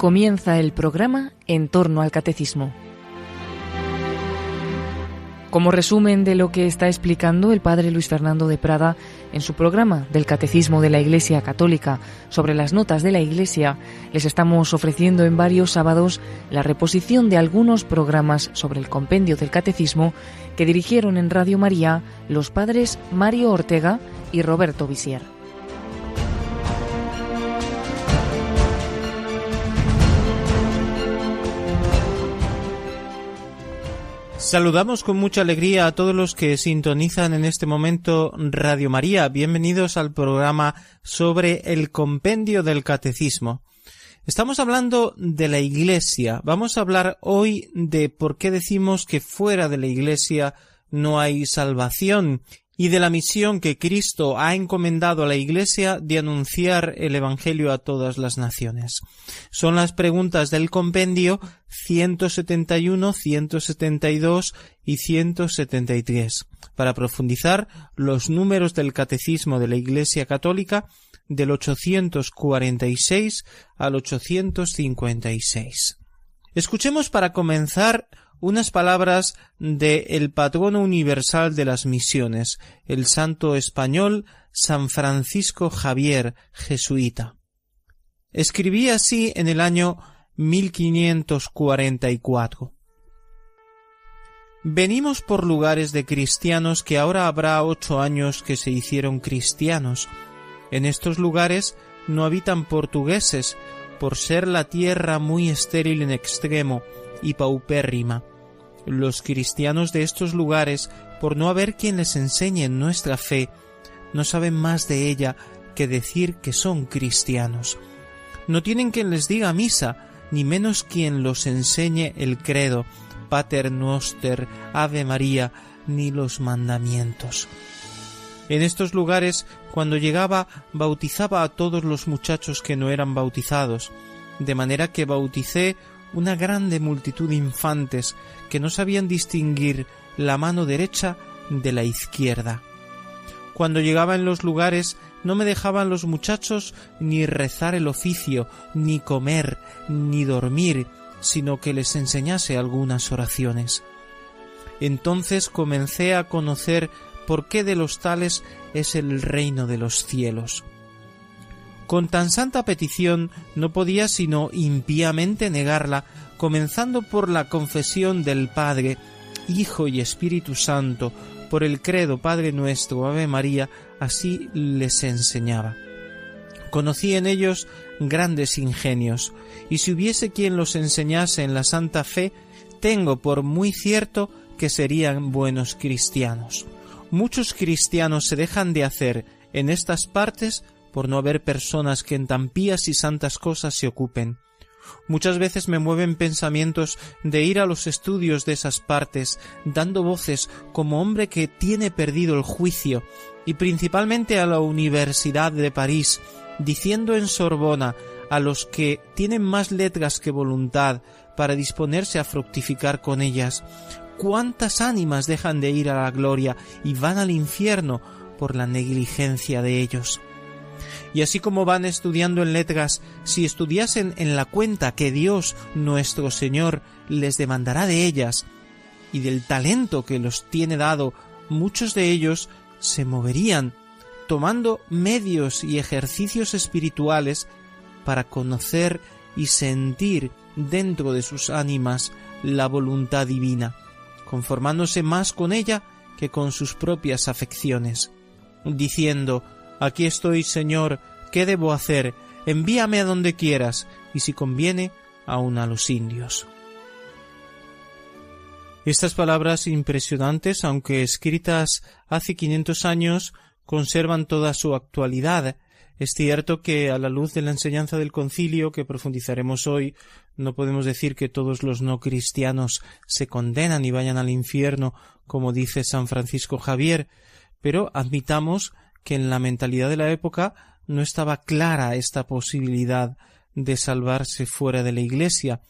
Comienza el programa En torno al Catecismo. Como resumen de lo que está explicando el padre Luis Fernando de Prada en su programa del Catecismo de la Iglesia Católica sobre las notas de la Iglesia, les estamos ofreciendo en varios sábados la reposición de algunos programas sobre el compendio del Catecismo que dirigieron en Radio María los padres Mario Ortega y Roberto Visier. Saludamos con mucha alegría a todos los que sintonizan en este momento Radio María. Bienvenidos al programa sobre el compendio del catecismo. Estamos hablando de la Iglesia. Vamos a hablar hoy de por qué decimos que fuera de la Iglesia no hay salvación y de la misión que Cristo ha encomendado a la Iglesia de anunciar el Evangelio a todas las naciones. Son las preguntas del compendio 171, 172 y 173, para profundizar los números del Catecismo de la Iglesia Católica del 846 al 856. Escuchemos para comenzar unas palabras de el patrono universal de las misiones, el santo español San Francisco Javier, jesuita. Escribí así en el año 1544. Venimos por lugares de cristianos que ahora habrá ocho años que se hicieron cristianos. En estos lugares no habitan portugueses, por ser la tierra muy estéril en extremo y paupérrima. Los cristianos de estos lugares, por no haber quien les enseñe nuestra fe, no saben más de ella que decir que son cristianos. No tienen quien les diga misa, ni menos quien los enseñe el credo, Pater Noster, Ave María, ni los mandamientos. En estos lugares, cuando llegaba, bautizaba a todos los muchachos que no eran bautizados, de manera que bauticé una grande multitud de infantes que no sabían distinguir la mano derecha de la izquierda. Cuando llegaba en los lugares no me dejaban los muchachos ni rezar el oficio, ni comer, ni dormir, sino que les enseñase algunas oraciones. Entonces comencé a conocer por qué de los tales es el reino de los cielos. Con tan santa petición no podía sino impíamente negarla, comenzando por la confesión del Padre, Hijo y Espíritu Santo, por el credo Padre nuestro, Ave María, así les enseñaba. Conocí en ellos grandes ingenios, y si hubiese quien los enseñase en la santa fe, tengo por muy cierto que serían buenos cristianos. Muchos cristianos se dejan de hacer en estas partes por no haber personas que en tan pías y santas cosas se ocupen. Muchas veces me mueven pensamientos de ir a los estudios de esas partes, dando voces como hombre que tiene perdido el juicio, y principalmente a la Universidad de París, diciendo en Sorbona a los que tienen más letras que voluntad para disponerse a fructificar con ellas, cuántas ánimas dejan de ir a la gloria y van al infierno por la negligencia de ellos y así como van estudiando en letras, si estudiasen en la cuenta que Dios nuestro Señor les demandará de ellas, y del talento que los tiene dado, muchos de ellos se moverían, tomando medios y ejercicios espirituales para conocer y sentir dentro de sus ánimas la voluntad divina, conformándose más con ella que con sus propias afecciones, diciendo Aquí estoy, Señor, ¿qué debo hacer? Envíame a donde quieras, y si conviene, aun a los indios. Estas palabras impresionantes, aunque escritas hace quinientos años, conservan toda su actualidad. Es cierto que a la luz de la enseñanza del concilio que profundizaremos hoy, no podemos decir que todos los no cristianos se condenan y vayan al infierno, como dice San Francisco Javier, pero admitamos que en la mentalidad de la época no estaba clara esta posibilidad de salvarse fuera de la Iglesia.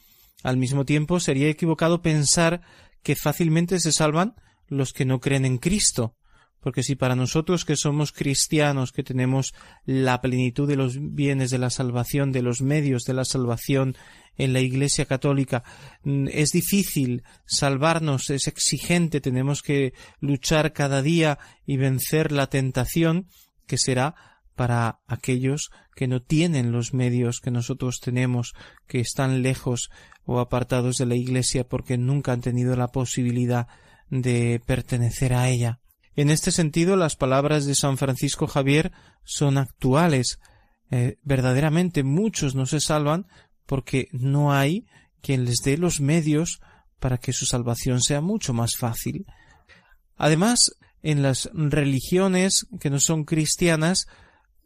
Al mismo tiempo sería equivocado pensar que fácilmente se salvan los que no creen en Cristo, Porque si para nosotros que somos cristianos, que tenemos la plenitud de los bienes de la salvación, de los medios de la salvación en la Iglesia católica, mm, es difícil salvarnos, es exigente, tenemos que luchar cada día y vencer la tentación, que será para aquellos que no tienen los medios que nosotros tenemos, que están lejos o apartados de la Iglesia porque nunca han tenido la posibilidad de pertenecer a ella. En este sentido, las palabras de San Francisco Javier son actuales. Eh, verdaderamente muchos no se salvan porque no hay quien les dé los medios para que su salvación sea mucho más fácil. Además, en las religiones que no son cristianas,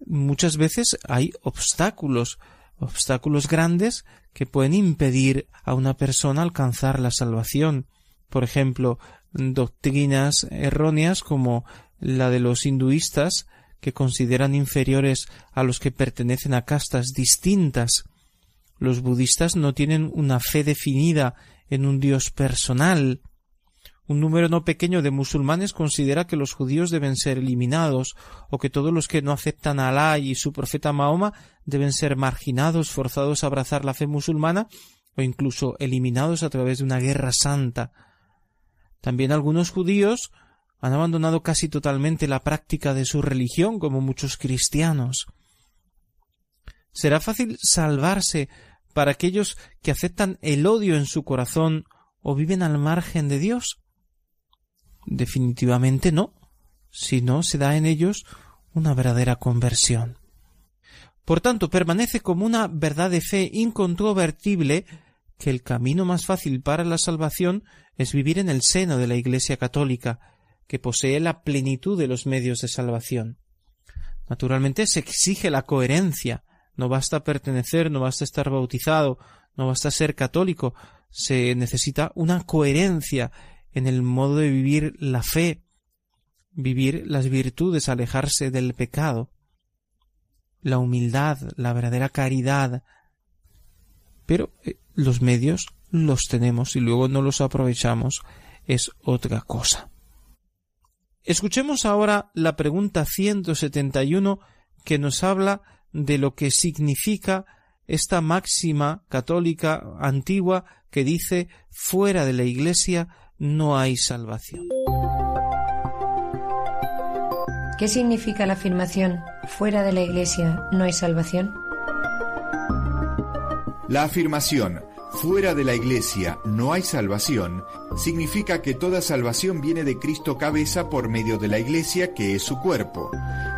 muchas veces hay obstáculos, obstáculos grandes que pueden impedir a una persona alcanzar la salvación. Por ejemplo, doctrinas erróneas como la de los hinduistas que consideran inferiores a los que pertenecen a castas distintas. Los budistas no tienen una fe definida en un Dios personal. Un número no pequeño de musulmanes considera que los judíos deben ser eliminados o que todos los que no aceptan a Alá y su profeta Mahoma deben ser marginados, forzados a abrazar la fe musulmana o incluso eliminados a través de una guerra santa. También algunos judíos han abandonado casi totalmente la práctica de su religión, como muchos cristianos. ¿Será fácil salvarse para aquellos que aceptan el odio en su corazón o viven al margen de Dios? Definitivamente no, si no se da en ellos una verdadera conversión. Por tanto, permanece como una verdad de fe incontrovertible que el camino más fácil para la salvación es vivir en el seno de la Iglesia católica, que posee la plenitud de los medios de salvación. Naturalmente se exige la coherencia, no basta pertenecer, no basta estar bautizado, no basta ser católico, se necesita una coherencia en el modo de vivir la fe, vivir las virtudes, alejarse del pecado, la humildad, la verdadera caridad. Pero eh, los medios los tenemos y luego no los aprovechamos es otra cosa. Escuchemos ahora la pregunta 171 que nos habla de lo que significa esta máxima católica antigua que dice fuera de la Iglesia no hay salvación. ¿Qué significa la afirmación fuera de la Iglesia no hay salvación? La afirmación fuera de la Iglesia no hay salvación significa que toda salvación viene de Cristo cabeza por medio de la Iglesia que es su cuerpo.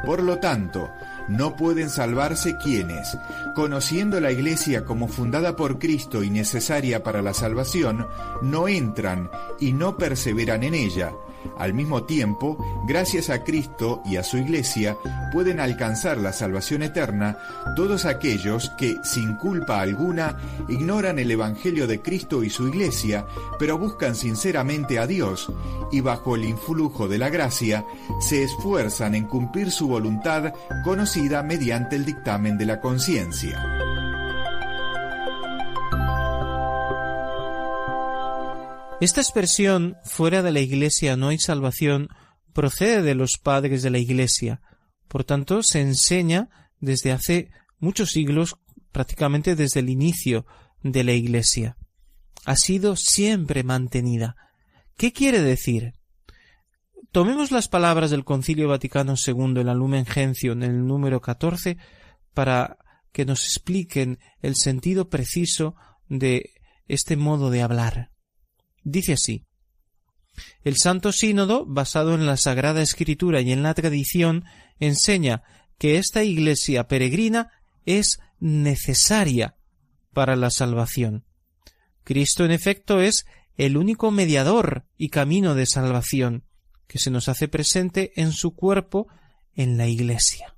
Por lo tanto, no pueden salvarse quienes, conociendo la Iglesia como fundada por Cristo y necesaria para la salvación, no entran y no perseveran en ella, al mismo tiempo, gracias a Cristo y a su Iglesia, pueden alcanzar la salvación eterna todos aquellos que, sin culpa alguna, ignoran el Evangelio de Cristo y su Iglesia, pero buscan sinceramente a Dios y bajo el influjo de la gracia, se esfuerzan en cumplir su voluntad conocida mediante el dictamen de la conciencia. Esta expresión fuera de la Iglesia no hay salvación procede de los padres de la Iglesia. Por tanto, se enseña desde hace muchos siglos, prácticamente desde el inicio de la Iglesia. Ha sido siempre mantenida. ¿Qué quiere decir? Tomemos las palabras del Concilio Vaticano II en la Lumen Gentium en el número 14 para que nos expliquen el sentido preciso de este modo de hablar. Dice así El Santo Sínodo, basado en la Sagrada Escritura y en la tradición, enseña que esta Iglesia peregrina es necesaria para la salvación. Cristo, en efecto, es el único mediador y camino de salvación que se nos hace presente en su cuerpo en la Iglesia.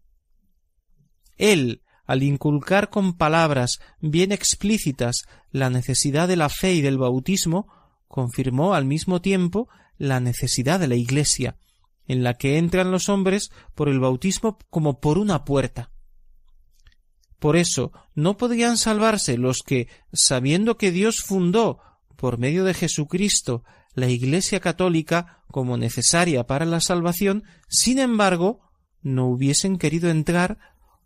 Él, al inculcar con palabras bien explícitas la necesidad de la fe y del bautismo, confirmó al mismo tiempo la necesidad de la Iglesia, en la que entran los hombres por el bautismo como por una puerta. Por eso no podían salvarse los que, sabiendo que Dios fundó, por medio de Jesucristo, la Iglesia católica como necesaria para la salvación, sin embargo, no hubiesen querido entrar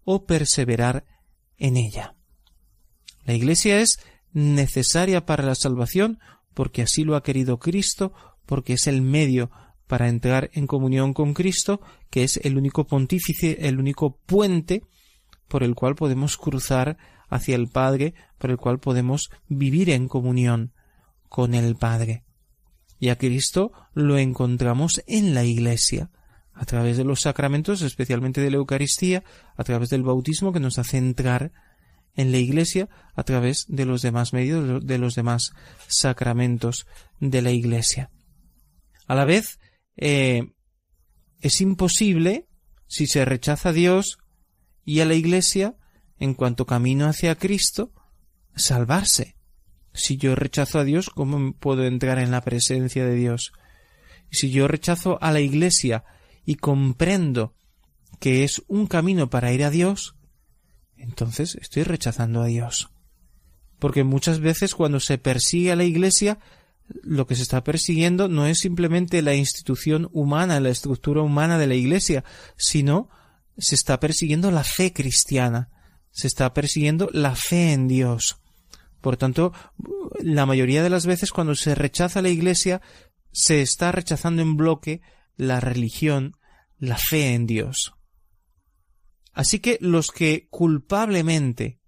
o perseverar en ella. La Iglesia es necesaria para la salvación porque así lo ha querido Cristo, porque es el medio para entrar en comunión con Cristo, que es el único pontífice, el único puente por el cual podemos cruzar hacia el Padre, por el cual podemos vivir en comunión con el Padre. Y a Cristo lo encontramos en la Iglesia, a través de los sacramentos, especialmente de la Eucaristía, a través del bautismo que nos hace entrar en la Iglesia a través de los demás medios, de los demás sacramentos de la Iglesia. A la vez, eh, es imposible, si se rechaza a Dios y a la Iglesia, en cuanto camino hacia Cristo, salvarse. Si yo rechazo a Dios, ¿cómo puedo entrar en la presencia de Dios? Si yo rechazo a la Iglesia y comprendo que es un camino para ir a Dios, entonces estoy rechazando a Dios. Porque muchas veces cuando se persigue a la Iglesia, lo que se está persiguiendo no es simplemente la institución humana, la estructura humana de la Iglesia, sino se está persiguiendo la fe cristiana, se está persiguiendo la fe en Dios. Por tanto, la mayoría de las veces cuando se rechaza la Iglesia, se está rechazando en bloque la religión, la fe en Dios. Así que los que culpablemente,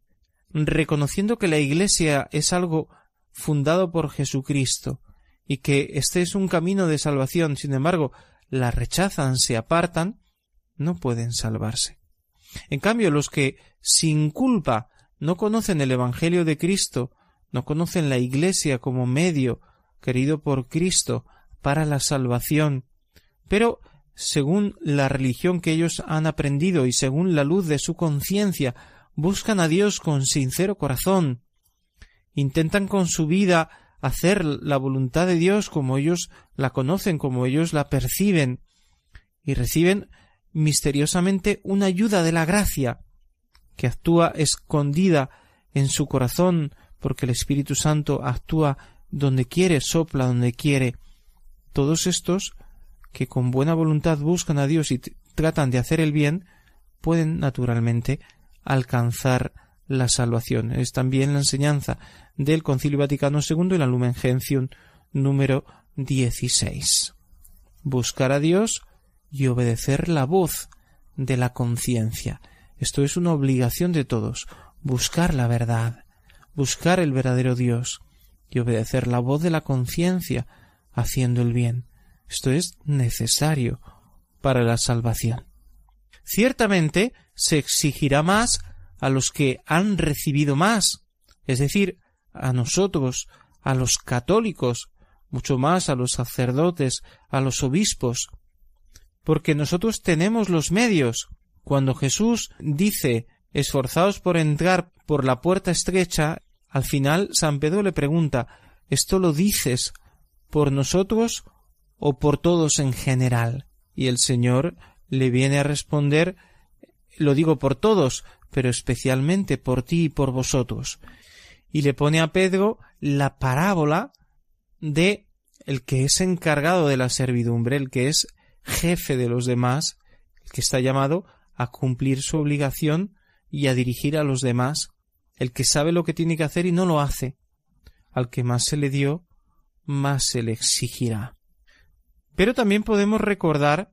reconociendo que la Iglesia es algo fundado por Jesucristo y que este es un camino de salvación, sin embargo, la rechazan, se apartan, no pueden salvarse. En cambio, los que sin culpa no conocen el Evangelio de Cristo, no conocen la Iglesia como medio querido por Cristo para la salvación, pero según la religión que ellos han aprendido y según la luz de su conciencia, buscan a Dios con sincero corazón, intentan con su vida hacer la voluntad de Dios como ellos la conocen, como ellos la perciben, y reciben misteriosamente una ayuda de la gracia, que actúa escondida en su corazón, porque el Espíritu Santo actúa donde quiere, sopla donde quiere. Todos estos que con buena voluntad buscan a Dios y tratan de hacer el bien, pueden naturalmente alcanzar la salvación. Es también la enseñanza del Concilio Vaticano II y la Lumen Gentium número 16. Buscar a Dios y obedecer la voz de la conciencia. Esto es una obligación de todos, buscar la verdad, buscar el verdadero Dios y obedecer la voz de la conciencia haciendo el bien. Esto es necesario para la salvación. Ciertamente se exigirá más a los que han recibido más, es decir, a nosotros, a los católicos, mucho más a los sacerdotes, a los obispos, porque nosotros tenemos los medios. Cuando Jesús dice esforzaos por entrar por la puerta estrecha, al final San Pedro le pregunta ¿Esto lo dices por nosotros o por todos en general? Y el Señor le viene a responder lo digo por todos, pero especialmente por ti y por vosotros. Y le pone a Pedro la parábola de el que es encargado de la servidumbre, el que es jefe de los demás, el que está llamado a cumplir su obligación y a dirigir a los demás, el que sabe lo que tiene que hacer y no lo hace. Al que más se le dio, más se le exigirá. Pero también podemos recordar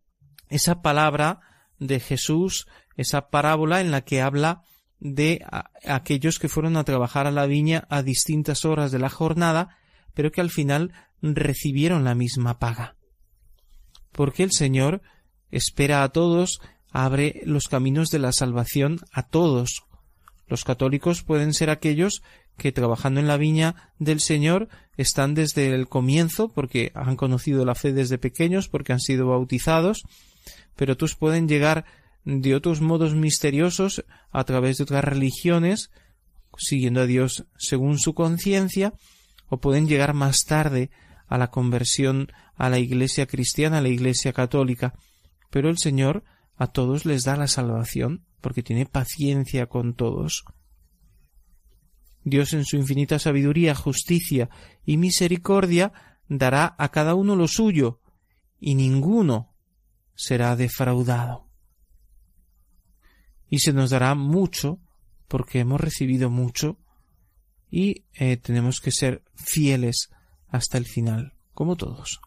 esa palabra de Jesús, esa parábola en la que habla de aquellos que fueron a trabajar a la viña a distintas horas de la jornada, pero que al final recibieron la misma paga. Porque el Señor espera a todos, abre los caminos de la salvación a todos. Los católicos pueden ser aquellos que trabajando en la viña del Señor están desde el comienzo porque han conocido la fe desde pequeños, porque han sido bautizados, pero otros pueden llegar de otros modos misteriosos a través de otras religiones, siguiendo a Dios según su conciencia, o pueden llegar más tarde a la conversión a la Iglesia cristiana, a la Iglesia católica. Pero el Señor a todos les da la salvación, porque tiene paciencia con todos. Dios en su infinita sabiduría, justicia y misericordia dará a cada uno lo suyo, y ninguno será defraudado. Y se nos dará mucho, porque hemos recibido mucho, y eh, tenemos que ser fieles hasta el final, como todos.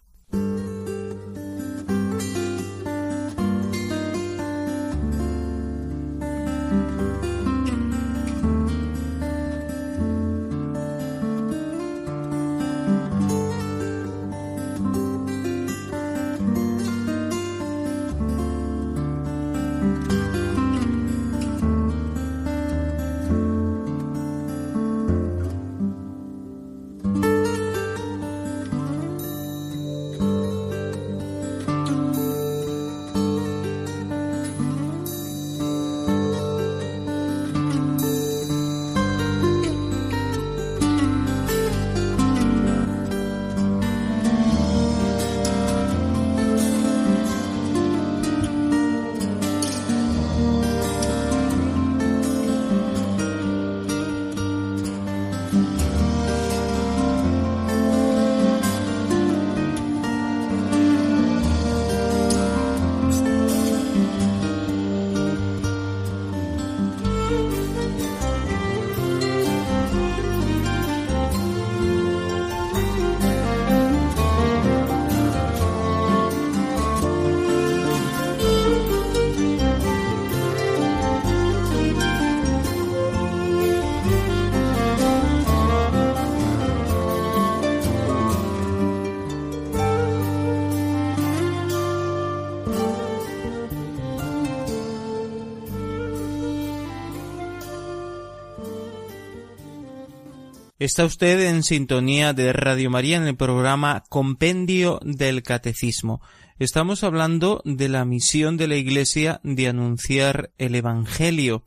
Está usted en sintonía de Radio María en el programa Compendio del Catecismo. Estamos hablando de la misión de la Iglesia de anunciar el Evangelio,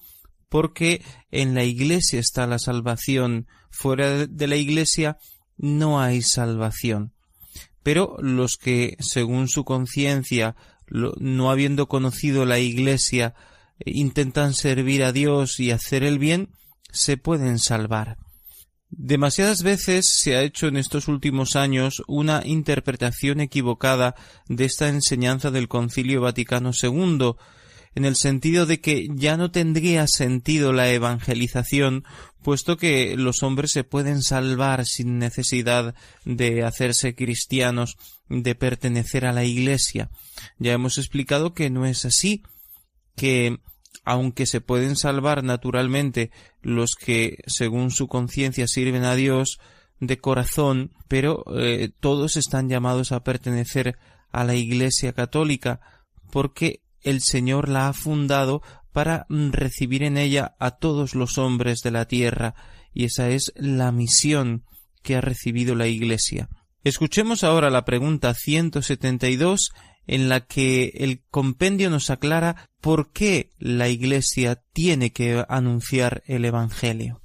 porque en la Iglesia está la salvación, fuera de la Iglesia no hay salvación. Pero los que, según su conciencia, no habiendo conocido la Iglesia, eh, intentan servir a Dios y hacer el bien, se pueden salvar. Demasiadas veces se ha hecho en estos últimos años una interpretación equivocada de esta enseñanza del Concilio Vaticano II, en el sentido de que ya no tendría sentido la evangelización, puesto que los hombres se pueden salvar sin necesidad de hacerse cristianos, de pertenecer a la Iglesia. Ya hemos explicado que no es así, que aunque se pueden salvar naturalmente los que, según su conciencia, sirven a Dios de corazón, pero eh, todos están llamados a pertenecer a la Iglesia católica, porque el Señor la ha fundado para recibir en ella a todos los hombres de la tierra, y esa es la misión que ha recibido la Iglesia. Escuchemos ahora la pregunta 172 en la que el compendio nos aclara por qué la Iglesia tiene que anunciar el Evangelio.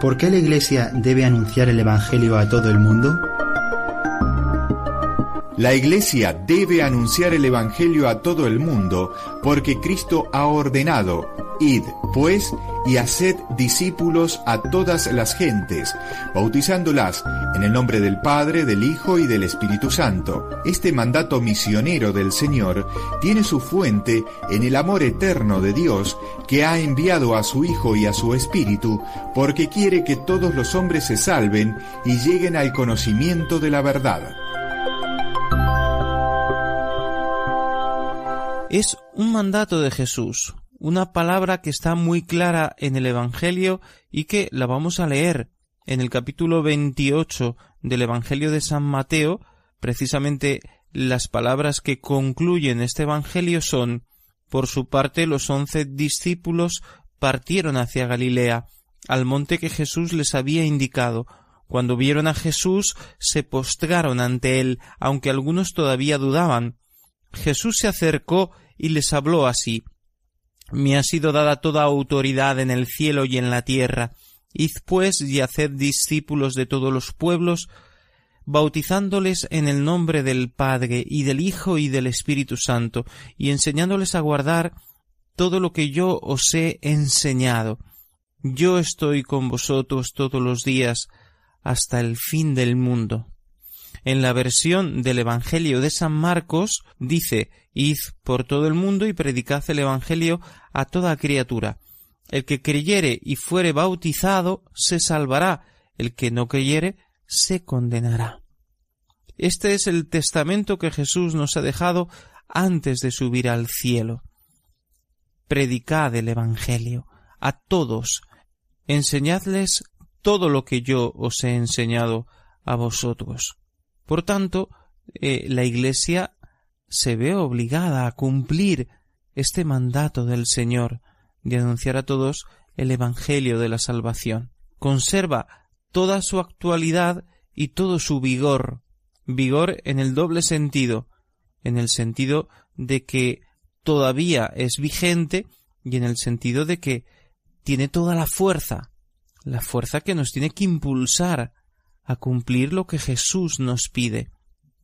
¿Por qué la Iglesia debe anunciar el Evangelio a todo el mundo? La Iglesia debe anunciar el Evangelio a todo el mundo porque Cristo ha ordenado, id, pues, y haced discípulos a todas las gentes, bautizándolas en el nombre del Padre, del Hijo y del Espíritu Santo. Este mandato misionero del Señor tiene su fuente en el amor eterno de Dios que ha enviado a su Hijo y a su Espíritu porque quiere que todos los hombres se salven y lleguen al conocimiento de la verdad. Es un mandato de Jesús, una palabra que está muy clara en el Evangelio y que la vamos a leer en el capítulo 28 del Evangelio de San Mateo, precisamente las palabras que concluyen este Evangelio son por su parte los once discípulos partieron hacia Galilea, al monte que Jesús les había indicado. Cuando vieron a Jesús se postraron ante él, aunque algunos todavía dudaban. Jesús se acercó y les habló así Me ha sido dada toda autoridad en el cielo y en la tierra. Id pues y haced discípulos de todos los pueblos, bautizándoles en el nombre del Padre y del Hijo y del Espíritu Santo, y enseñándoles a guardar todo lo que yo os he enseñado. yo estoy con vosotros todos los días hasta el fin del mundo. En la versión del Evangelio de San Marcos dice Id por todo el mundo y predicad el Evangelio a toda criatura. El que creyere y fuere bautizado se salvará, el que no creyere se condenará. Este es el testamento que Jesús nos ha dejado antes de subir al cielo. Predicad el Evangelio a todos, enseñadles todo lo que yo os he enseñado a vosotros. Por tanto, eh, la Iglesia se ve obligada a cumplir este mandato del Señor de anunciar a todos el Evangelio de la salvación. Conserva toda su actualidad y todo su vigor, vigor en el doble sentido, en el sentido de que todavía es vigente y en el sentido de que tiene toda la fuerza, la fuerza que nos tiene que impulsar a cumplir lo que Jesús nos pide.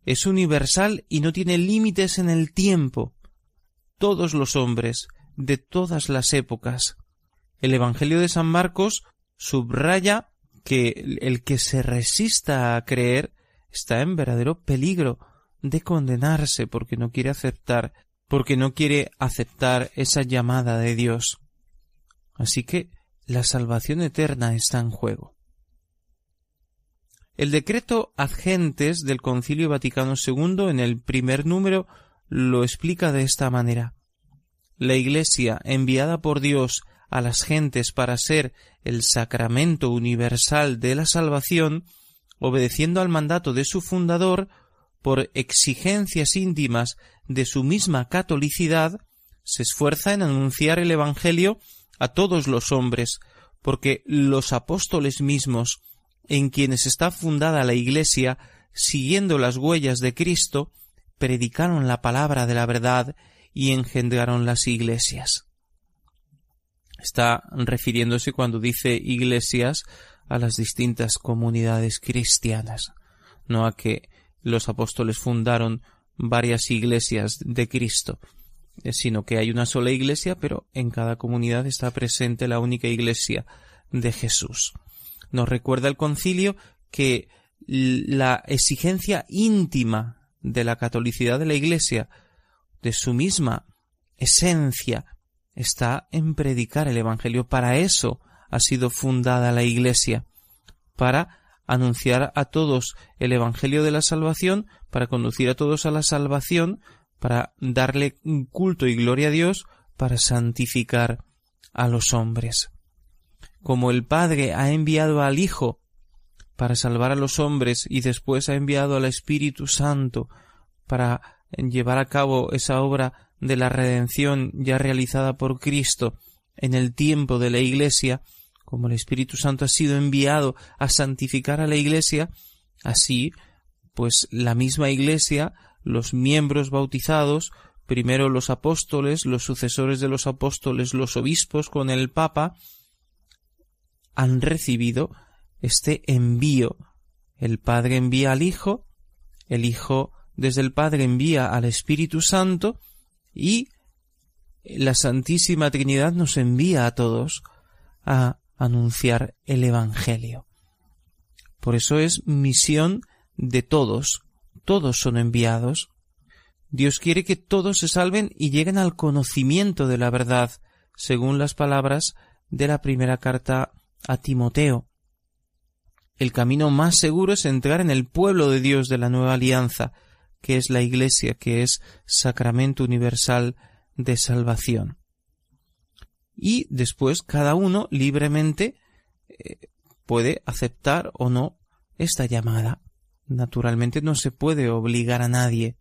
Es universal y no tiene límites en el tiempo. Todos los hombres, de todas las épocas. El Evangelio de San Marcos subraya que el que se resista a creer está en verdadero peligro de condenarse porque no quiere aceptar, porque no quiere aceptar esa llamada de Dios. Así que la salvación eterna está en juego. El decreto Adgentes del Concilio Vaticano II en el primer número lo explica de esta manera. La Iglesia, enviada por Dios a las gentes para ser el sacramento universal de la salvación, obedeciendo al mandato de su fundador, por exigencias íntimas de su misma catolicidad, se esfuerza en anunciar el Evangelio a todos los hombres, porque los apóstoles mismos, en quienes está fundada la Iglesia, siguiendo las huellas de Cristo, predicaron la palabra de la verdad y engendraron las iglesias. Está refiriéndose cuando dice iglesias a las distintas comunidades cristianas, no a que los apóstoles fundaron varias iglesias de Cristo, eh, sino que hay una sola iglesia, pero en cada comunidad está presente la única iglesia de Jesús. Nos recuerda el concilio que la exigencia íntima de la catolicidad de la iglesia, de su misma esencia, está en predicar el Evangelio. Para eso ha sido fundada la iglesia, para anunciar a todos el Evangelio de la salvación, para conducir a todos a la salvación, para darle culto y gloria a Dios, para santificar a los hombres. Como el Padre ha enviado al Hijo para salvar a los hombres y después ha enviado al Espíritu Santo para llevar a cabo esa obra de la redención ya realizada por Cristo en el tiempo de la Iglesia, como el Espíritu Santo ha sido enviado a santificar a la Iglesia, así, pues la misma Iglesia los miembros bautizados, primero los apóstoles, los sucesores de los apóstoles, los obispos con el Papa, han recibido este envío. El Padre envía al Hijo, el Hijo desde el Padre envía al Espíritu Santo y la Santísima Trinidad nos envía a todos a anunciar el Evangelio. Por eso es misión de todos, todos son enviados. Dios quiere que todos se salven y lleguen al conocimiento de la verdad, según las palabras de la primera carta a Timoteo. El camino más seguro es entrar en el pueblo de Dios de la nueva alianza, que es la Iglesia, que es sacramento universal de salvación. Y después cada uno libremente eh, puede aceptar o no esta llamada. Naturalmente no se puede obligar a nadie,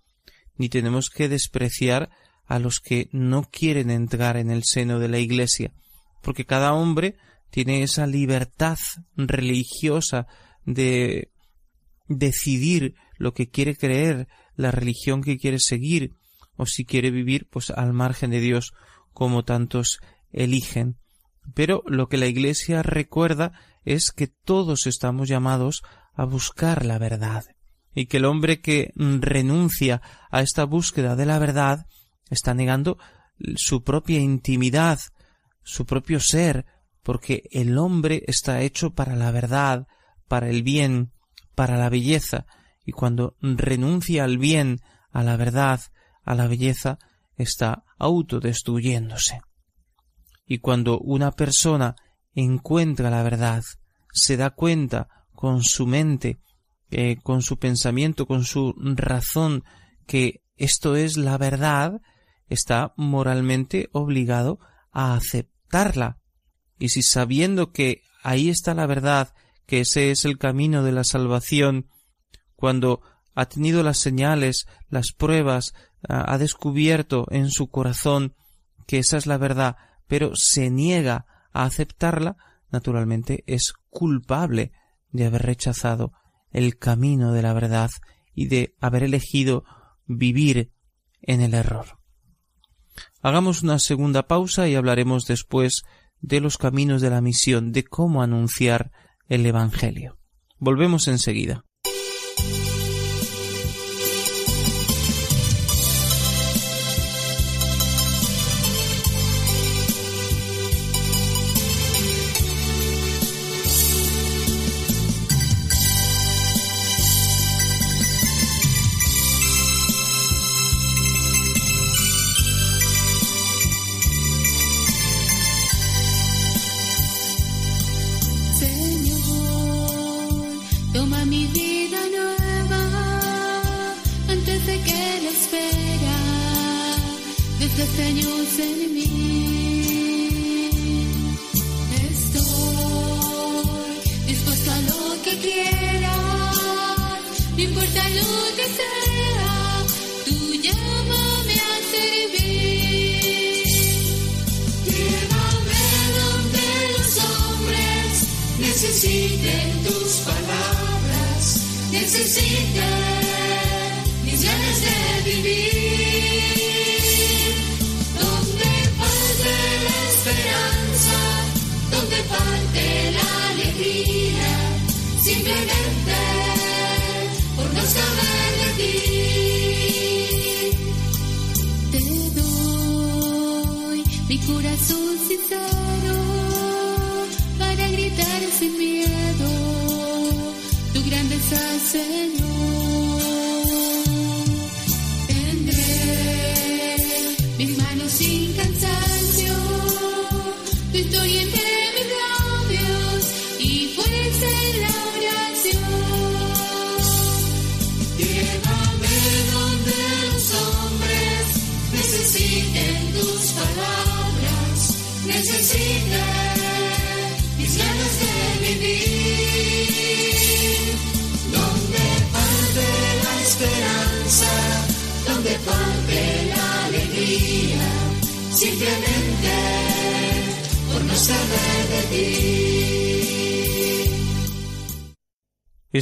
ni tenemos que despreciar a los que no quieren entrar en el seno de la Iglesia, porque cada hombre tiene esa libertad religiosa de decidir lo que quiere creer, la religión que quiere seguir, o si quiere vivir pues al margen de Dios, como tantos eligen. Pero lo que la Iglesia recuerda es que todos estamos llamados a buscar la verdad, y que el hombre que renuncia a esta búsqueda de la verdad está negando su propia intimidad, su propio ser, porque el hombre está hecho para la verdad, para el bien, para la belleza, y cuando renuncia al bien, a la verdad, a la belleza, está autodestruyéndose. Y cuando una persona encuentra la verdad, se da cuenta con su mente, eh, con su pensamiento, con su razón, que esto es la verdad, está moralmente obligado a aceptarla. Y si sabiendo que ahí está la verdad, que ese es el camino de la salvación, cuando ha tenido las señales, las pruebas, ha descubierto en su corazón que esa es la verdad, pero se niega a aceptarla, naturalmente es culpable de haber rechazado el camino de la verdad y de haber elegido vivir en el error. Hagamos una segunda pausa y hablaremos después de los caminos de la misión, de cómo anunciar el Evangelio. Volvemos enseguida.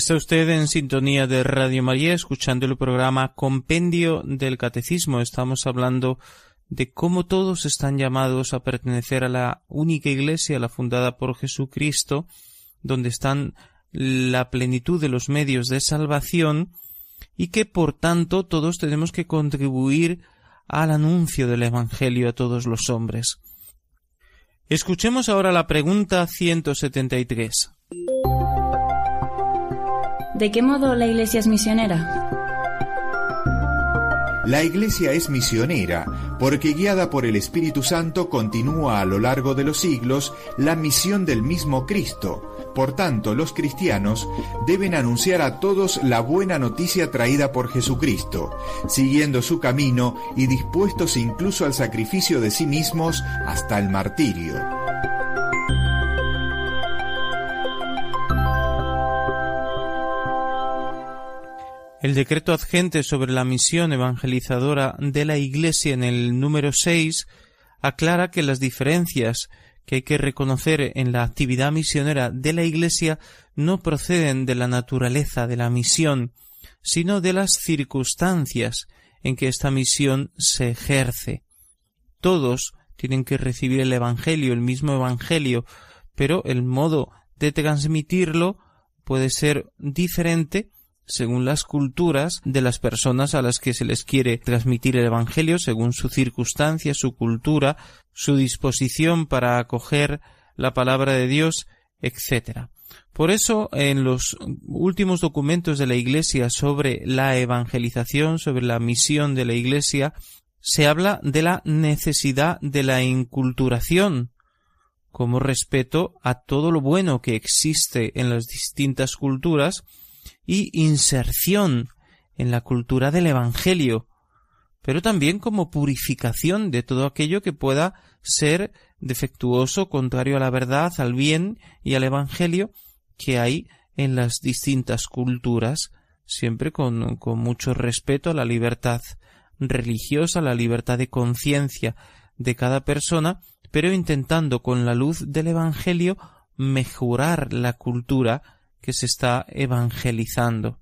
Está usted en sintonía de Radio María escuchando el programa Compendio del Catecismo. Estamos hablando de cómo todos están llamados a pertenecer a la única iglesia, la fundada por Jesucristo, donde están la plenitud de los medios de salvación y que por tanto todos tenemos que contribuir al anuncio del Evangelio a todos los hombres. Escuchemos ahora la pregunta 173. ¿De qué modo la Iglesia es misionera? La Iglesia es misionera porque guiada por el Espíritu Santo continúa a lo largo de los siglos la misión del mismo Cristo. Por tanto, los cristianos deben anunciar a todos la buena noticia traída por Jesucristo, siguiendo su camino y dispuestos incluso al sacrificio de sí mismos hasta el martirio. El decreto adgente sobre la misión evangelizadora de la Iglesia en el número 6 aclara que las diferencias que hay que reconocer en la actividad misionera de la Iglesia no proceden de la naturaleza de la misión, sino de las circunstancias en que esta misión se ejerce. Todos tienen que recibir el Evangelio, el mismo Evangelio, pero el modo de transmitirlo puede ser diferente según las culturas de las personas a las que se les quiere transmitir el Evangelio, según su circunstancia, su cultura, su disposición para acoger la palabra de Dios, etc. Por eso, en los últimos documentos de la Iglesia sobre la evangelización, sobre la misión de la Iglesia, se habla de la necesidad de la inculturación, como respeto a todo lo bueno que existe en las distintas culturas y inserción en la cultura del Evangelio, pero también como purificación de todo aquello que pueda ser defectuoso, contrario a la verdad, al bien y al Evangelio que hay en las distintas culturas, siempre con, mucho respeto a la libertad religiosa, la libertad de conciencia de cada persona, pero intentando con la luz del Evangelio mejorar la cultura que se está evangelizando.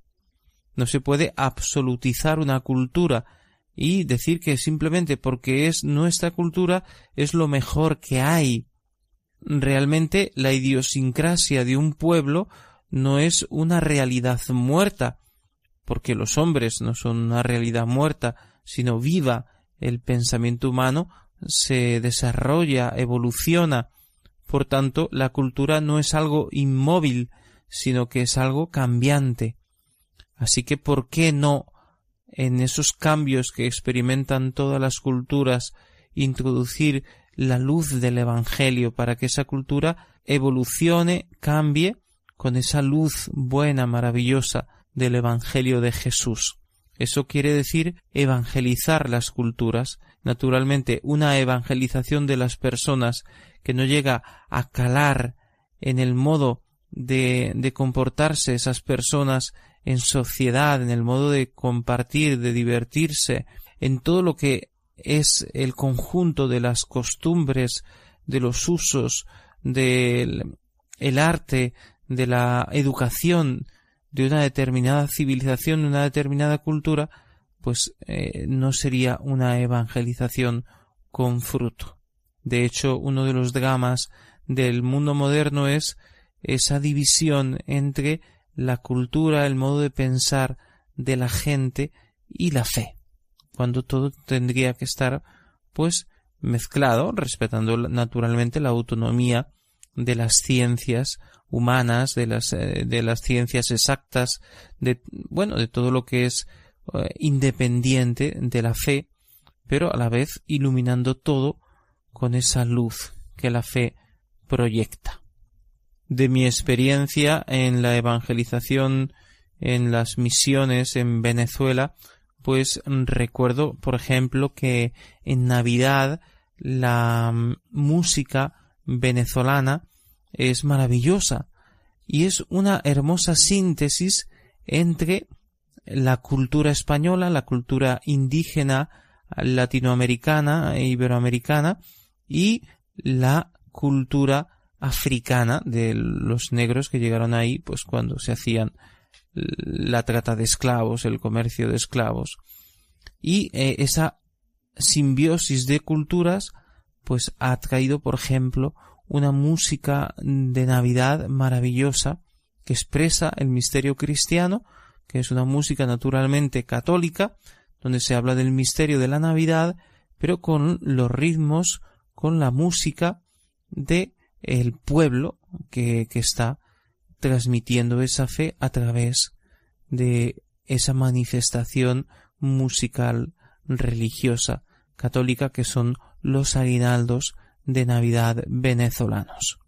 No se puede absolutizar una cultura y decir que simplemente porque es nuestra cultura es lo mejor que hay. Realmente la idiosincrasia de un pueblo no es una realidad muerta, porque los hombres no son una realidad muerta, sino viva. El pensamiento humano se desarrolla, evoluciona. Por tanto, la cultura no es algo inmóvil, sino que es algo cambiante. Así que, ¿por qué no en esos cambios que experimentan todas las culturas introducir la luz del Evangelio para que esa cultura evolucione, cambie con esa luz buena, maravillosa del Evangelio de Jesús? Eso quiere decir evangelizar las culturas. Naturalmente, una evangelización de las personas que no llega a calar en el modo de, de comportarse esas personas en sociedad, en el modo de compartir, de divertirse, en todo lo que es el conjunto de las costumbres, de los usos, del el arte, de la educación de una determinada civilización, de una determinada cultura, pues eh, no sería una evangelización con fruto. De hecho, uno de los dramas del mundo moderno es esa división entre la cultura, el modo de pensar de la gente y la fe, cuando todo tendría que estar pues mezclado, respetando naturalmente la autonomía de las ciencias humanas, de las, eh, de las ciencias exactas, de, bueno, de todo lo que es eh, independiente de la fe, pero a la vez iluminando todo con esa luz que la fe proyecta. De mi experiencia en la evangelización en las misiones en Venezuela, pues recuerdo, por ejemplo, que en Navidad la mm, música venezolana es maravillosa y es una hermosa síntesis entre la cultura española, la cultura indígena latinoamericana e iberoamericana y la cultura africana de los negros que llegaron ahí pues cuando se hacían la trata de esclavos, el comercio de esclavos. Y eh, esa simbiosis de culturas pues ha traído, por ejemplo, una música de Navidad maravillosa que expresa el misterio cristiano, que es una música naturalmente católica, donde se habla del misterio de la Navidad, pero con los ritmos, con la música de el pueblo que, que está transmitiendo esa fe a través de esa manifestación musical religiosa católica que son los aguinaldos de Navidad venezolanos.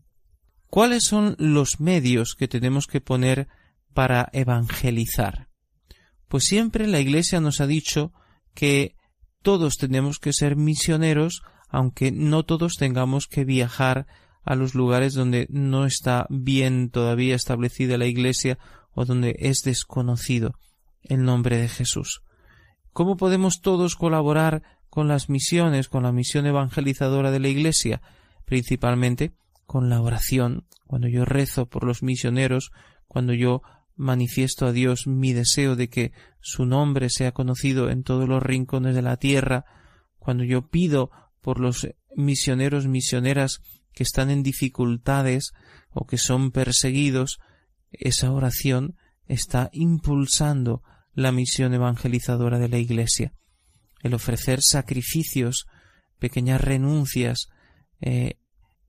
¿Cuáles son los medios que tenemos que poner para evangelizar? Pues siempre la Iglesia nos ha dicho que todos tenemos que ser misioneros, aunque no todos tengamos que viajar a los lugares donde no está bien todavía establecida la Iglesia o donde es desconocido el nombre de Jesús. ¿Cómo podemos todos colaborar con las misiones, con la misión evangelizadora de la Iglesia, principalmente con la oración, cuando yo rezo por los misioneros, cuando yo manifiesto a Dios mi deseo de que su nombre sea conocido en todos los rincones de la tierra, cuando yo pido por los misioneros, misioneras que están en dificultades o que son perseguidos, esa oración está impulsando la misión evangelizadora de la Iglesia el ofrecer sacrificios, pequeñas renuncias, eh,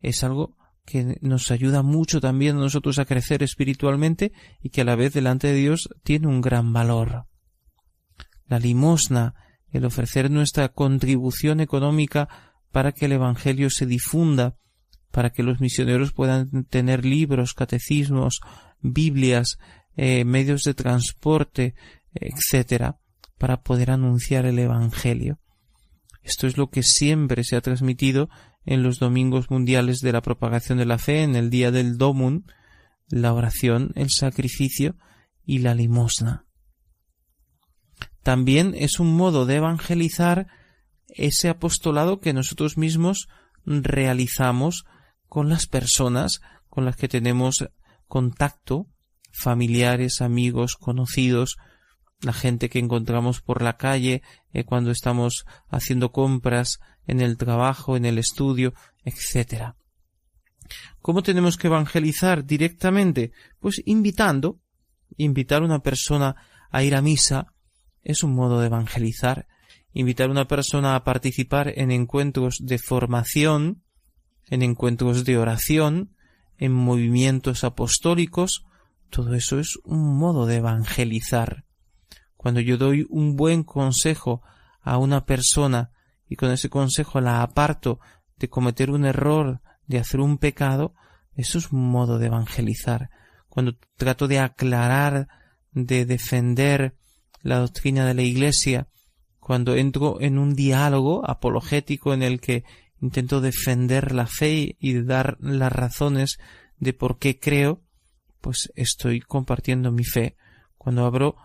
es algo que nos ayuda mucho también a nosotros a crecer espiritualmente y que a la vez delante de Dios tiene un gran valor. La limosna, el ofrecer nuestra contribución económica para que el Evangelio se difunda, para que los misioneros puedan tener libros, catecismos, Biblias, eh, medios de transporte, etcétera, para poder anunciar el Evangelio. Esto es lo que siempre se ha transmitido en los domingos mundiales de la propagación de la fe, en el día del Domun, la oración, el sacrificio y la limosna. También es un modo de evangelizar ese apostolado que nosotros mismos realizamos con las personas con las que tenemos contacto, familiares, amigos, conocidos, la gente que encontramos por la calle eh, cuando estamos haciendo compras en el trabajo, en el estudio, etc. ¿Cómo tenemos que evangelizar directamente? Pues invitando, invitar a una persona a ir a misa es un modo de evangelizar, invitar a una persona a participar en encuentros de formación, en encuentros de oración, en movimientos apostólicos, todo eso es un modo de evangelizar. Cuando yo doy un buen consejo a una persona y con ese consejo la aparto de cometer un error, de hacer un pecado, eso es un modo de evangelizar. Cuando trato de aclarar, de defender la doctrina de la Iglesia, cuando entro en un diálogo apologético en el que intento defender la fe y dar las razones de por qué creo, pues estoy compartiendo mi fe. Cuando abro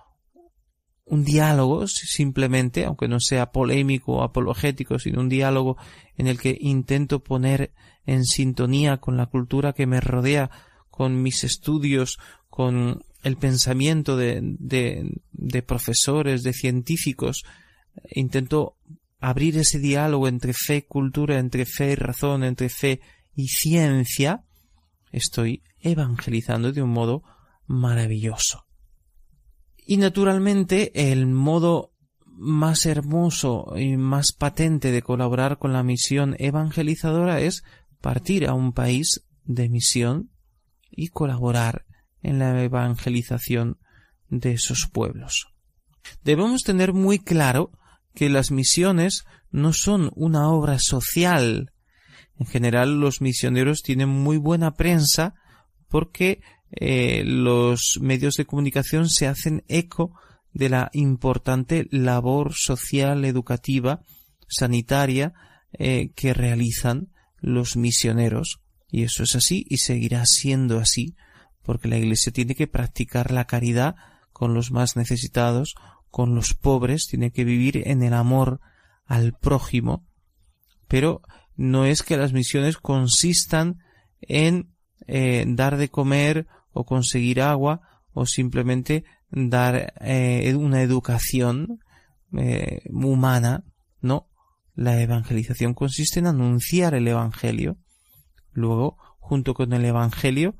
un diálogo simplemente, aunque no sea polémico o apologético, sino un diálogo en el que intento poner en sintonía con la cultura que me rodea, con mis estudios, con el pensamiento de, de, de profesores, de científicos, intento abrir ese diálogo entre fe y cultura, entre fe y razón, entre fe y ciencia, estoy evangelizando de un modo maravilloso. Y naturalmente el modo más hermoso y más patente de colaborar con la misión evangelizadora es partir a un país de misión y colaborar en la evangelización de esos pueblos. Debemos tener muy claro que las misiones no son una obra social. En general los misioneros tienen muy buena prensa porque eh, los medios de comunicación se hacen eco de la importante labor social, educativa, sanitaria eh, que realizan los misioneros. Y eso es así y seguirá siendo así, porque la Iglesia tiene que practicar la caridad con los más necesitados, con los pobres, tiene que vivir en el amor al prójimo, pero no es que las misiones consistan en eh, dar de comer o conseguir agua o simplemente dar eh, una educación eh, humana, no. La evangelización consiste en anunciar el Evangelio. Luego, junto con el Evangelio,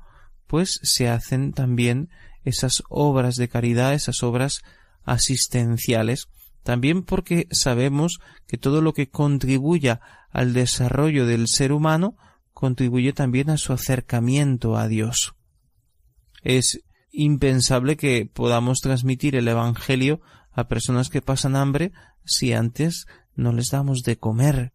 pues se hacen también esas obras de caridad, esas obras asistenciales, también porque sabemos que todo lo que contribuya al desarrollo del ser humano contribuye también a su acercamiento a Dios. Es impensable que podamos transmitir el Evangelio a personas que pasan hambre si antes no les damos de comer.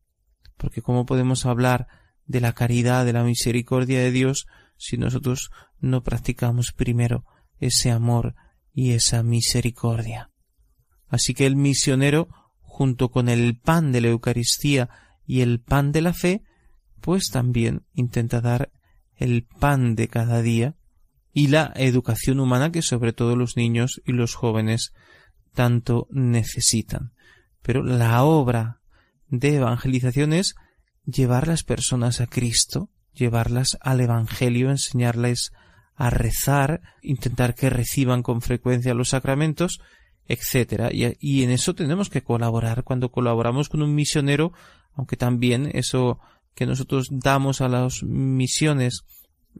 Porque ¿cómo podemos hablar de la caridad, de la misericordia de Dios si nosotros no practicamos primero ese amor y esa misericordia? Así que el misionero, junto con el pan de la Eucaristía y el pan de la fe, pues también intenta dar el pan de cada día y la educación humana que sobre todo los niños y los jóvenes tanto necesitan. Pero la obra de evangelización es llevar las personas a Cristo, llevarlas al Evangelio, enseñarles a rezar, intentar que reciban con frecuencia los sacramentos, etc. Y, y, en eso tenemos que colaborar. Cuando colaboramos con un misionero, aunque también eso que nosotros damos a las misiones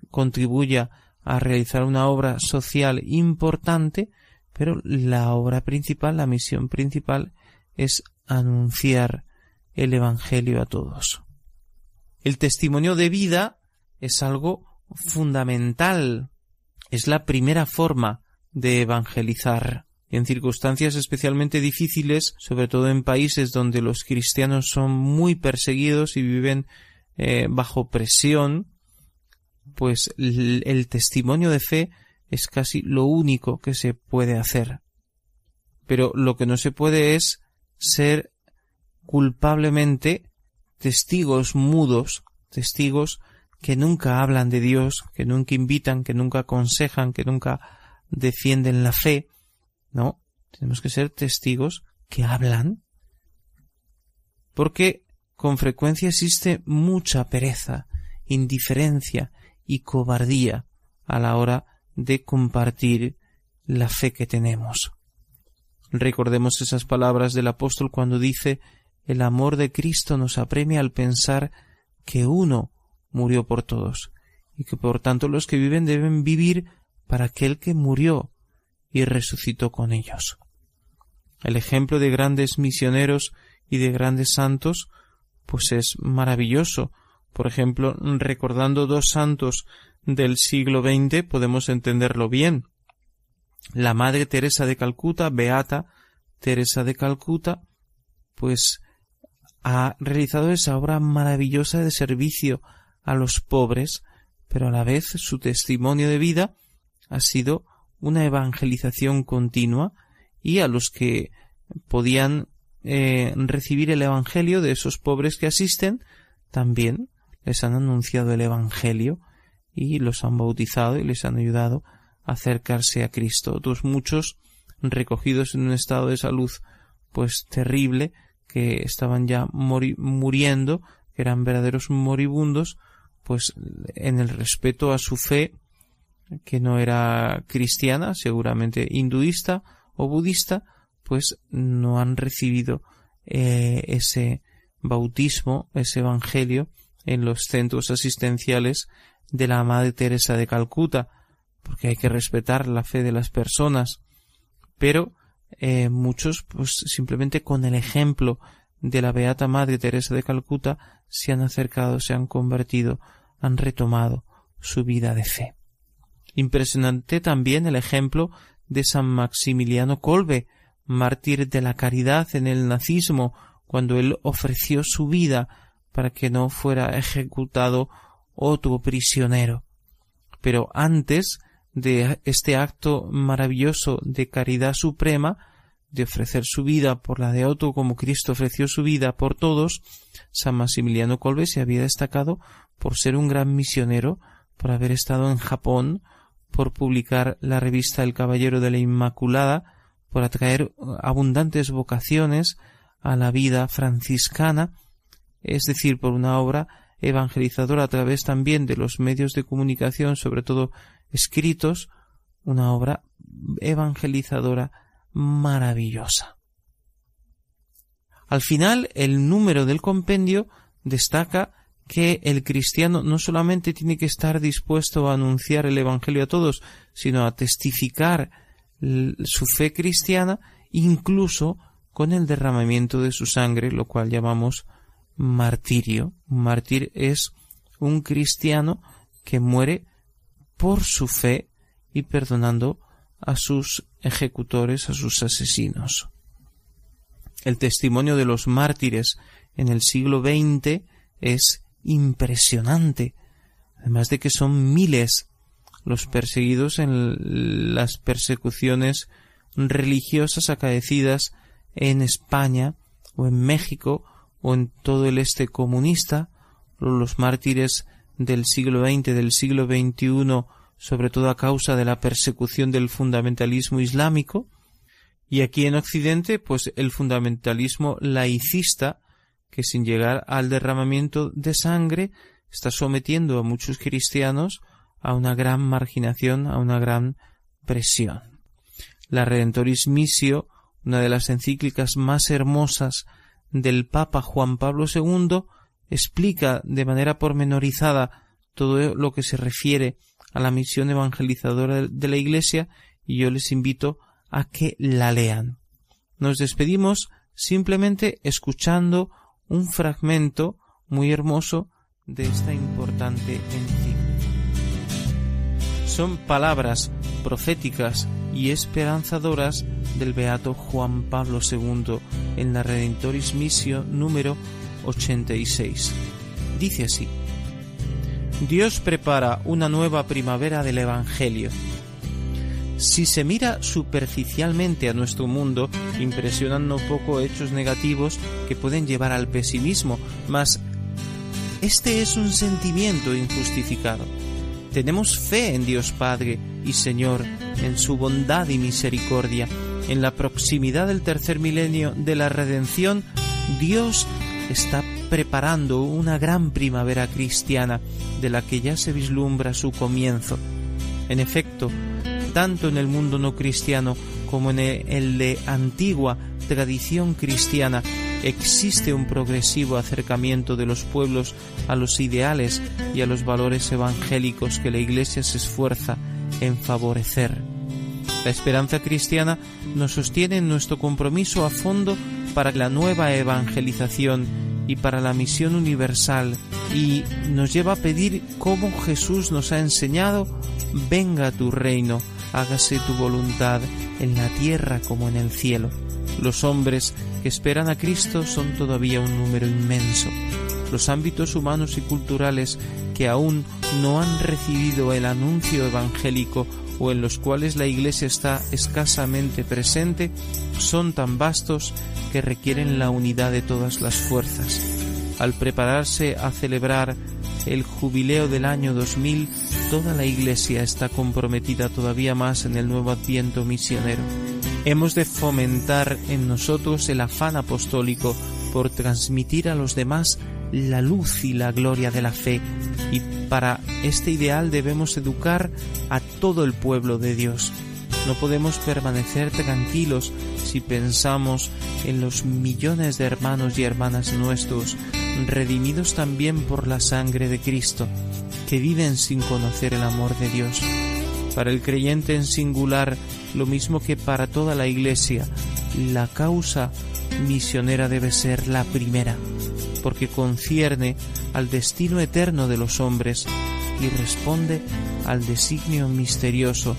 contribuya a realizar una obra social importante, pero la obra principal, la misión principal es anunciar el Evangelio a todos. El testimonio de vida es algo fundamental. Es la primera forma de evangelizar. En circunstancias especialmente difíciles, sobre todo en países donde los cristianos son muy perseguidos y viven eh, bajo presión, pues el testimonio de fe es casi lo único que se puede hacer. Pero lo que no se puede es ser culpablemente testigos mudos, testigos que nunca hablan de Dios, que nunca invitan, que nunca aconsejan, que nunca defienden la fe. No, tenemos que ser testigos que hablan. Porque con frecuencia existe mucha pereza, indiferencia y cobardía a la hora de compartir la fe que tenemos. Recordemos esas palabras del apóstol cuando dice el amor de Cristo nos apremia al pensar que uno murió por todos, y que por tanto los que viven deben vivir para aquel que murió y resucitó con ellos. El ejemplo de grandes misioneros y de grandes santos, pues es maravilloso. Por ejemplo, recordando dos santos del siglo XX podemos entenderlo bien. La Madre Teresa de Calcuta, Beata Teresa de Calcuta, pues ha realizado esa obra maravillosa de servicio a los pobres, pero a la vez su testimonio de vida ha sido una evangelización continua y a los que podían eh, recibir el Evangelio de esos pobres que asisten, también les han anunciado el Evangelio y los han bautizado y les han ayudado a acercarse a Cristo. Otros muchos recogidos en un estado de salud pues terrible que estaban ya muriendo, que eran verdaderos moribundos, pues en el respeto a su fe, que no era cristiana, seguramente hinduista o budista, pues no han recibido eh, ese bautismo, ese evangelio en los centros asistenciales de la Madre Teresa de Calcuta, porque hay que respetar la fe de las personas. Pero eh, muchos, pues simplemente con el ejemplo de la Beata Madre Teresa de Calcuta, se han acercado, se han convertido, han retomado su vida de fe. Impresionante también el ejemplo de San Maximiliano Kolbe, mártir de la caridad en el nazismo, cuando él ofreció su vida para que no fuera ejecutado otro prisionero. Pero antes de este acto maravilloso de caridad suprema, de ofrecer su vida por la de otro como Cristo ofreció su vida por todos, San Maximiliano Kolbe se había destacado por ser un gran misionero, por haber estado en Japón, por publicar la revista El Caballero de la Inmaculada, por atraer abundantes vocaciones a la vida franciscana, es decir, por una obra evangelizadora a través también de los medios de comunicación, sobre todo escritos, una obra evangelizadora maravillosa. Al final, el número del compendio destaca que el cristiano no solamente tiene que estar dispuesto a anunciar el Evangelio a todos, sino a testificar su fe cristiana, incluso con el derramamiento de su sangre, lo cual llamamos martirio. Un mártir es un cristiano que muere por su fe y perdonando a sus ejecutores, a sus asesinos. El testimonio de los mártires en el siglo XX es impresionante, además de que son miles los perseguidos en las persecuciones religiosas acaecidas en España o en México o en todo el este comunista, los mártires del siglo XX, del siglo XXI, sobre todo a causa de la persecución del fundamentalismo islámico, y aquí en Occidente, pues el fundamentalismo laicista, que sin llegar al derramamiento de sangre, está sometiendo a muchos cristianos a una gran marginación, a una gran presión. La Redentoris Missio, una de las encíclicas más hermosas del Papa Juan Pablo II explica de manera pormenorizada todo lo que se refiere a la misión evangelizadora de la Iglesia y yo les invito a que la lean. Nos despedimos simplemente escuchando un fragmento muy hermoso de esta importante encíclica. son palabras proféticas y esperanzadoras del beato Juan Pablo II en la Redentoris Missio número 86. Dice así: Dios prepara una nueva primavera del Evangelio. Si se mira superficialmente a nuestro mundo, impresionan no poco hechos negativos que pueden llevar al pesimismo, mas este es un sentimiento injustificado. Tenemos fe en Dios Padre y Señor, en su bondad y misericordia. En la proximidad del tercer milenio de la redención, Dios está preparando una gran primavera cristiana de la que ya se vislumbra su comienzo. En efecto, tanto en el mundo no cristiano como en el de antigua tradición cristiana existe un progresivo acercamiento de los pueblos a los ideales y a los valores evangélicos que la Iglesia se esfuerza en favorecer. La esperanza cristiana nos sostiene en nuestro compromiso a fondo para la nueva evangelización y para la misión universal y nos lleva a pedir como Jesús nos ha enseñado, venga tu reino, hágase tu voluntad en la tierra como en el cielo. Los hombres que esperan a Cristo son todavía un número inmenso. Los ámbitos humanos y culturales que aún no han recibido el anuncio evangélico o en los cuales la Iglesia está escasamente presente son tan vastos que requieren la unidad de todas las fuerzas. Al prepararse a celebrar el jubileo del año 2000, toda la Iglesia está comprometida todavía más en el nuevo adviento misionero. Hemos de fomentar en nosotros el afán apostólico por transmitir a los demás la luz y la gloria de la fe y para este ideal debemos educar a todo el pueblo de Dios. No podemos permanecer tranquilos si pensamos en los millones de hermanos y hermanas nuestros, redimidos también por la sangre de Cristo, que viven sin conocer el amor de Dios. Para el creyente en singular, lo mismo que para toda la Iglesia, la causa misionera debe ser la primera, porque concierne al destino eterno de los hombres y responde al designio misterioso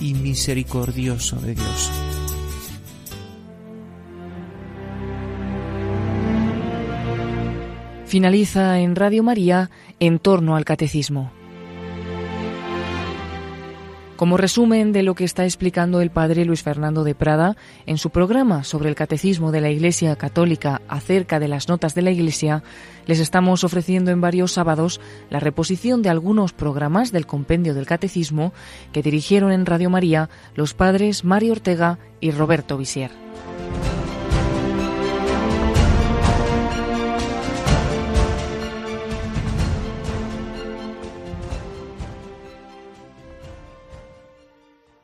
y misericordioso de Dios. Finaliza en Radio María en torno al catecismo. Como resumen de lo que está explicando el padre Luis Fernando de Prada en su programa sobre el catecismo de la Iglesia Católica acerca de las notas de la Iglesia, les estamos ofreciendo en varios sábados la reposición de algunos programas del compendio del catecismo que dirigieron en Radio María los padres Mario Ortega y Roberto Visier.